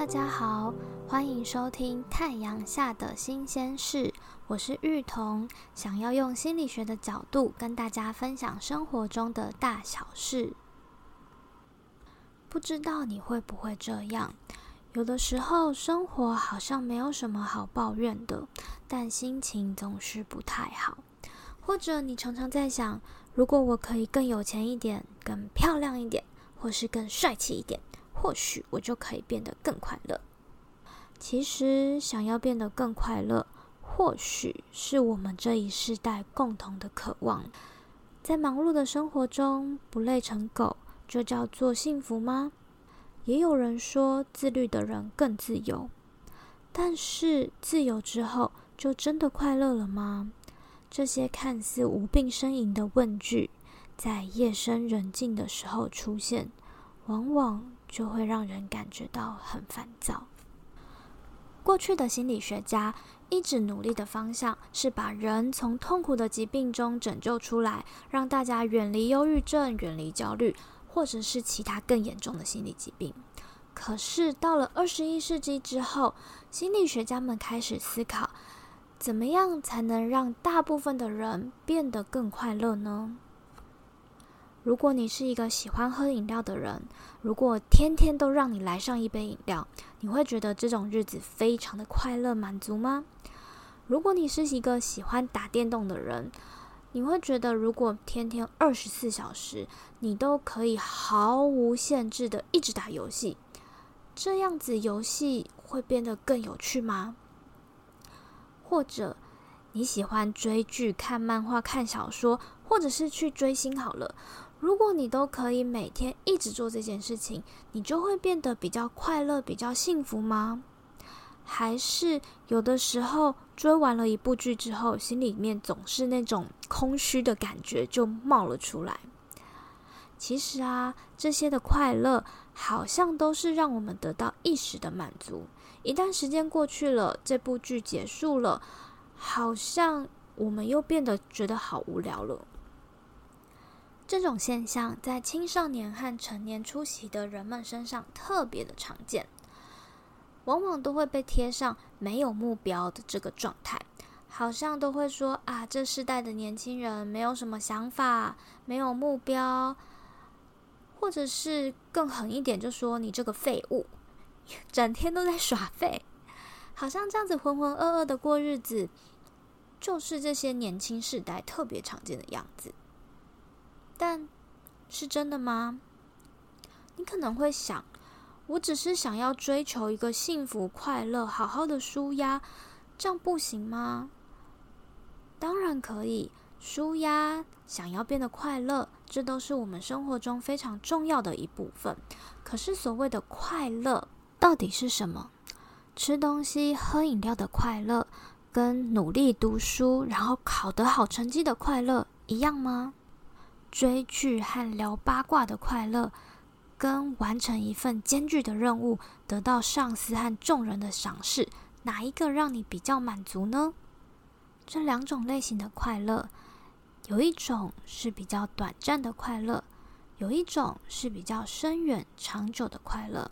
大家好，欢迎收听《太阳下的新鲜事》，我是玉彤，想要用心理学的角度跟大家分享生活中的大小事。不知道你会不会这样？有的时候生活好像没有什么好抱怨的，但心情总是不太好。或者你常常在想，如果我可以更有钱一点、更漂亮一点，或是更帅气一点。或许我就可以变得更快乐。其实，想要变得更快乐，或许是我们这一世代共同的渴望。在忙碌的生活中不累成狗，就叫做幸福吗？也有人说，自律的人更自由。但是，自由之后就真的快乐了吗？这些看似无病呻吟的问句，在夜深人静的时候出现，往往。就会让人感觉到很烦躁。过去的心理学家一直努力的方向是把人从痛苦的疾病中拯救出来，让大家远离忧郁症、远离焦虑，或者是其他更严重的心理疾病。可是到了二十一世纪之后，心理学家们开始思考，怎么样才能让大部分的人变得更快乐呢？如果你是一个喜欢喝饮料的人，如果天天都让你来上一杯饮料，你会觉得这种日子非常的快乐满足吗？如果你是一个喜欢打电动的人，你会觉得如果天天二十四小时你都可以毫无限制的一直打游戏，这样子游戏会变得更有趣吗？或者你喜欢追剧、看漫画、看小说，或者是去追星好了。如果你都可以每天一直做这件事情，你就会变得比较快乐、比较幸福吗？还是有的时候追完了一部剧之后，心里面总是那种空虚的感觉就冒了出来？其实啊，这些的快乐好像都是让我们得到一时的满足。一旦时间过去了，这部剧结束了，好像我们又变得觉得好无聊了。这种现象在青少年和成年出席的人们身上特别的常见，往往都会被贴上没有目标的这个状态，好像都会说啊，这世代的年轻人没有什么想法，没有目标，或者是更狠一点，就说你这个废物，整天都在耍废，好像这样子浑浑噩噩的过日子，就是这些年轻世代特别常见的样子。但是真的吗？你可能会想，我只是想要追求一个幸福、快乐、好好的舒压，这样不行吗？当然可以，舒压，想要变得快乐，这都是我们生活中非常重要的一部分。可是，所谓的快乐到底是什么？吃东西、喝饮料的快乐，跟努力读书然后考得好成绩的快乐一样吗？追剧和聊八卦的快乐，跟完成一份艰巨的任务，得到上司和众人的赏识，哪一个让你比较满足呢？这两种类型的快乐，有一种是比较短暂的快乐，有一种是比较深远长久的快乐。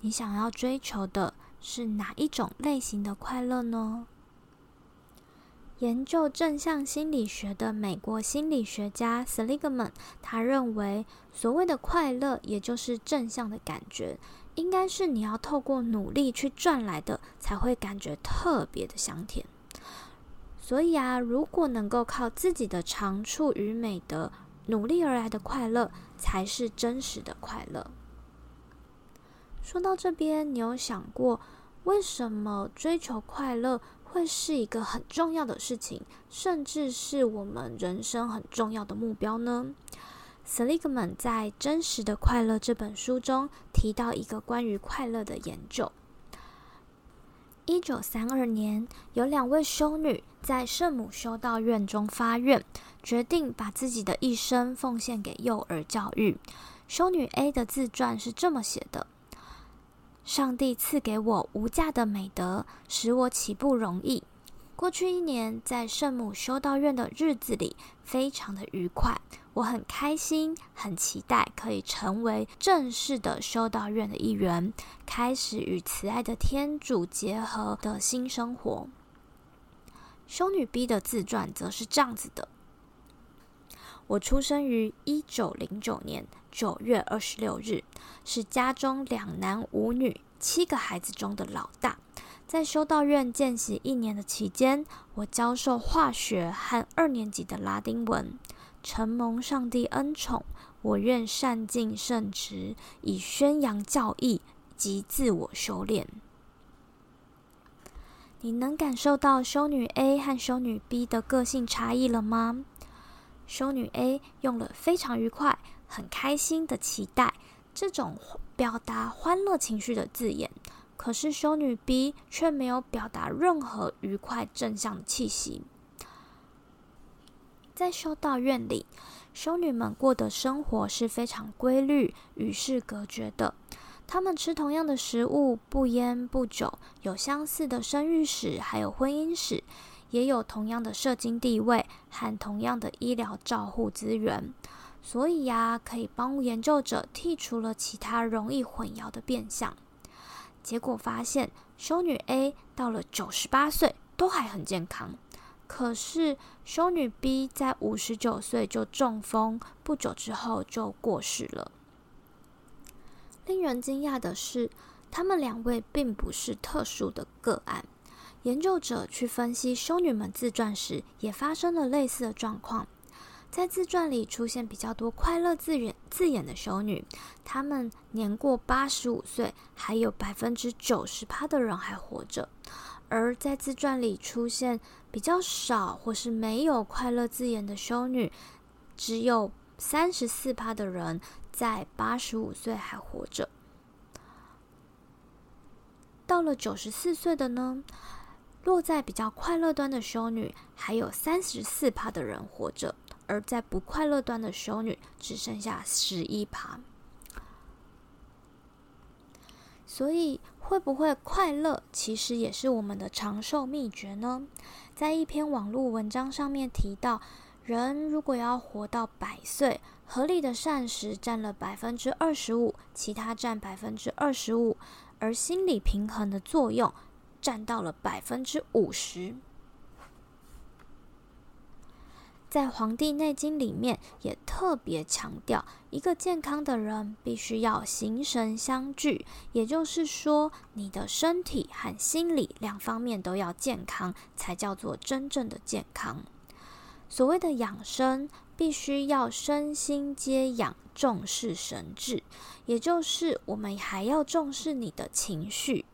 你想要追求的是哪一种类型的快乐呢？研究正向心理学的美国心理学家 Seligman，他认为，所谓的快乐，也就是正向的感觉，应该是你要透过努力去赚来的，才会感觉特别的香甜。所以啊，如果能够靠自己的长处与美德努力而来的快乐，才是真实的快乐。说到这边，你有想过，为什么追求快乐？会是一个很重要的事情，甚至是我们人生很重要的目标呢。Seligman 在《真实的快乐》这本书中提到一个关于快乐的研究。一九三二年，有两位修女在圣母修道院中发愿，决定把自己的一生奉献给幼儿教育。修女 A 的自传是这么写的。上帝赐给我无价的美德，使我起步容易。（过去一年在圣母修道院的日子里，非常的愉快。我很开心，很期待可以成为正式的修道院的一员，开始与慈爱的天主结合的新生活。修女 B 的自传则是这样子的：我出生于一九零九年九月二十六日，是家中两男五女七个孩子中的老大。在修道院见习一年的期间，我教授化学和二年级的拉丁文。承蒙上帝恩宠，我愿善尽圣职，以宣扬教义及自我修炼。你能感受到修女 A 和修女 B 的个性差异了吗？修女 A 用了非常愉快、很开心的期待这种表达欢乐情绪的字眼。可是修女 B 却没有表达任何愉快正向的气息。在修道院里，修女们过的生活是非常规律、与世隔绝的。她们吃同样的食物，不烟不酒，有相似的生育史，还有婚姻史，也有同样的社经地位和同样的医疗照护资源。所以呀，可以帮研究者剔除了其他容易混淆的变相。结果发现，修女 A 到了九十八岁都还很健康，可是修女 B 在五十九岁就中风，不久之后就过世了。令人惊讶的是，他们两位并不是特殊的个案。研究者去分析修女们自传时，也发生了类似的状况。在自传里出现比较多快乐字眼字眼的修女，她们年过八十五岁，还有百分之九十趴的人还活着；而在自传里出现比较少或是没有快乐字眼的修女，只有三十四趴的人在八十五岁还活着。到了九十四岁的呢，落在比较快乐端的修女，还有三十四趴的人活着。而在不快乐端的修女只剩下十一趴，所以会不会快乐，其实也是我们的长寿秘诀呢？在一篇网络文章上面提到，人如果要活到百岁，合理的膳食占了百分之二十五，其他占百分之二十五，而心理平衡的作用占到了百分之五十。在《黄帝内经》里面也特别强调，一个健康的人必须要形神相聚，也就是说，你的身体和心理两方面都要健康，才叫做真正的健康。所谓的养生，必须要身心皆养，重视神志，也就是我们还要重视你的情绪。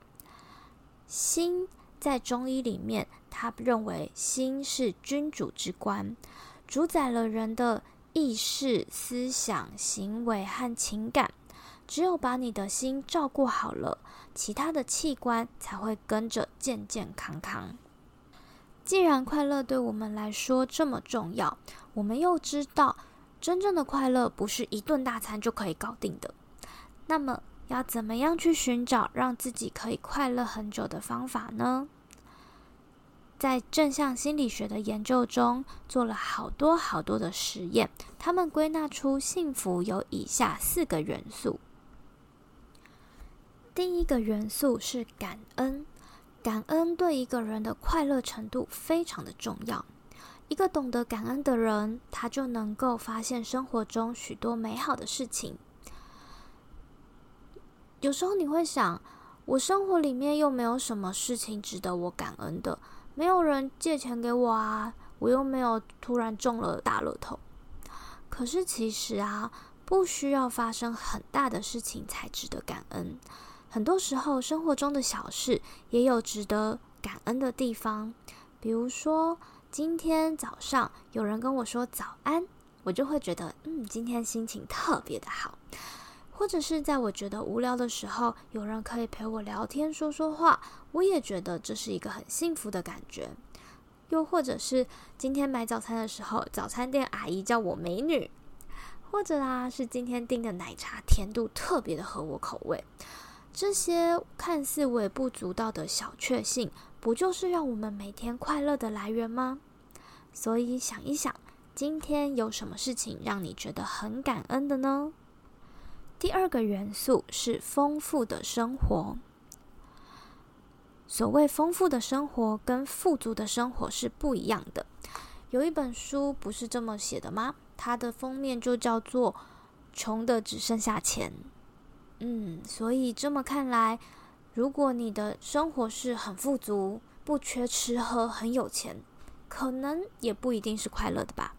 心在中医里面，他认为心是君主之官。主宰了人的意识、思想、行为和情感。只有把你的心照顾好了，其他的器官才会跟着健健康康。既然快乐对我们来说这么重要，我们又知道真正的快乐不是一顿大餐就可以搞定的。那么，要怎么样去寻找让自己可以快乐很久的方法呢？在正向心理学的研究中，做了好多好多的实验。他们归纳出幸福有以下四个元素。第一个元素是感恩，感恩对一个人的快乐程度非常的重要。一个懂得感恩的人，他就能够发现生活中许多美好的事情。有时候你会想，我生活里面又没有什么事情值得我感恩的。没有人借钱给我啊，我又没有突然中了大乐透。可是其实啊，不需要发生很大的事情才值得感恩。很多时候，生活中的小事也有值得感恩的地方。比如说，今天早上有人跟我说早安，我就会觉得，嗯，今天心情特别的好。或者是在我觉得无聊的时候，有人可以陪我聊天说说话，我也觉得这是一个很幸福的感觉。又或者是今天买早餐的时候，早餐店阿姨叫我美女，或者啊是今天订的奶茶甜度特别的合我口味，这些看似微不足道的小确幸，不就是让我们每天快乐的来源吗？所以想一想，今天有什么事情让你觉得很感恩的呢？第二个元素是丰富的生活。所谓丰富的生活跟富足的生活是不一样的。有一本书不是这么写的吗？它的封面就叫做《穷的只剩下钱》。嗯，所以这么看来，如果你的生活是很富足、不缺吃喝、很有钱，可能也不一定是快乐的吧。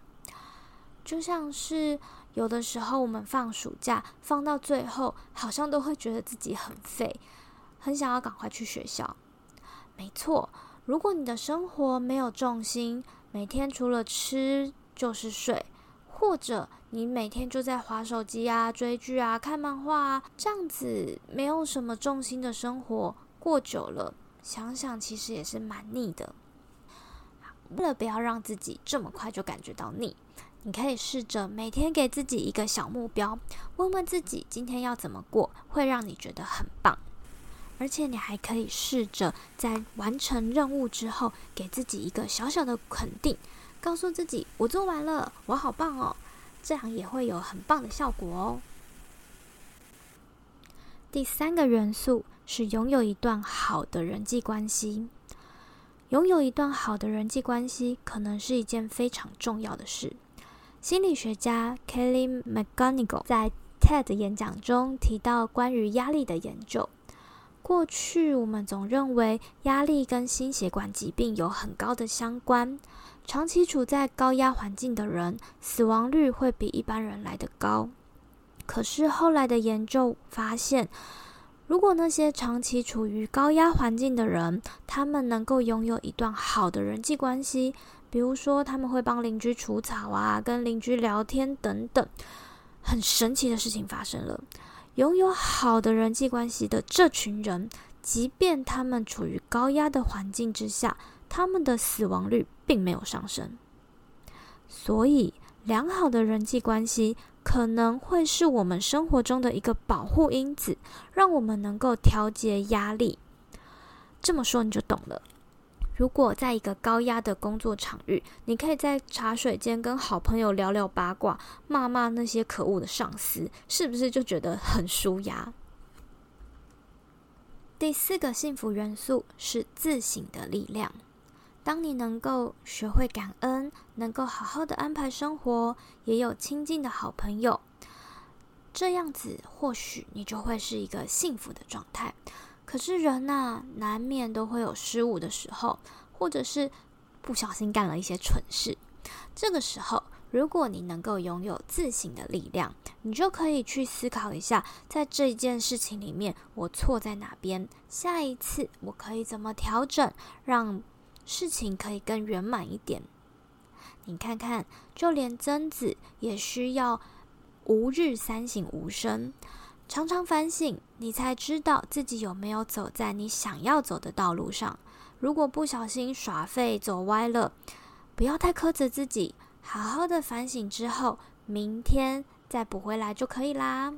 就像是有的时候我们放暑假放到最后，好像都会觉得自己很废，很想要赶快去学校。没错，如果你的生活没有重心，每天除了吃就是睡，或者你每天就在划手机啊、追剧啊、看漫画啊，这样子没有什么重心的生活过久了，想想其实也是蛮腻的。为了不要让自己这么快就感觉到腻，你可以试着每天给自己一个小目标，问问自己今天要怎么过，会让你觉得很棒。而且你还可以试着在完成任务之后，给自己一个小小的肯定，告诉自己我做完了，我好棒哦，这样也会有很棒的效果哦。第三个元素是拥有一段好的人际关系。拥有一段好的人际关系，可能是一件非常重要的事。心理学家 Kelly McGonigal 在 TED 演讲中提到关于压力的研究。过去我们总认为压力跟心血管疾病有很高的相关，长期处在高压环境的人，死亡率会比一般人来得高。可是后来的研究发现，如果那些长期处于高压环境的人，他们能够拥有一段好的人际关系，比如说他们会帮邻居除草啊，跟邻居聊天等等，很神奇的事情发生了。拥有好的人际关系的这群人，即便他们处于高压的环境之下，他们的死亡率并没有上升。所以，良好的人际关系可能会是我们生活中的一个保护因子，让我们能够调节压力。这么说你就懂了。如果在一个高压的工作场域，你可以在茶水间跟好朋友聊聊八卦，骂骂那些可恶的上司，是不是就觉得很舒压？第四个幸福元素是自省的力量。当你能够学会感恩，能够好好的安排生活，也有亲近的好朋友，这样子或许你就会是一个幸福的状态。可是人呐，难免都会有失误的时候，或者是不小心干了一些蠢事。这个时候，如果你能够拥有自省的力量，你就可以去思考一下，在这件事情里面，我错在哪边？下一次我可以怎么调整，让事情可以更圆满一点？你看看，就连曾子也需要吾日三省吾身。常常反省，你才知道自己有没有走在你想要走的道路上。如果不小心耍废走歪了，不要太苛责自己，好好的反省之后，明天再补回来就可以啦。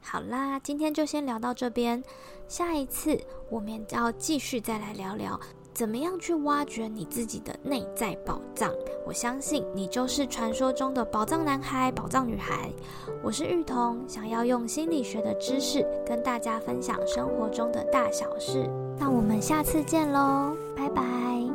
好啦，今天就先聊到这边，下一次我们要继续再来聊聊。怎么样去挖掘你自己的内在宝藏？我相信你就是传说中的宝藏男孩、宝藏女孩。我是玉彤，想要用心理学的知识跟大家分享生活中的大小事。那我们下次见喽，拜拜。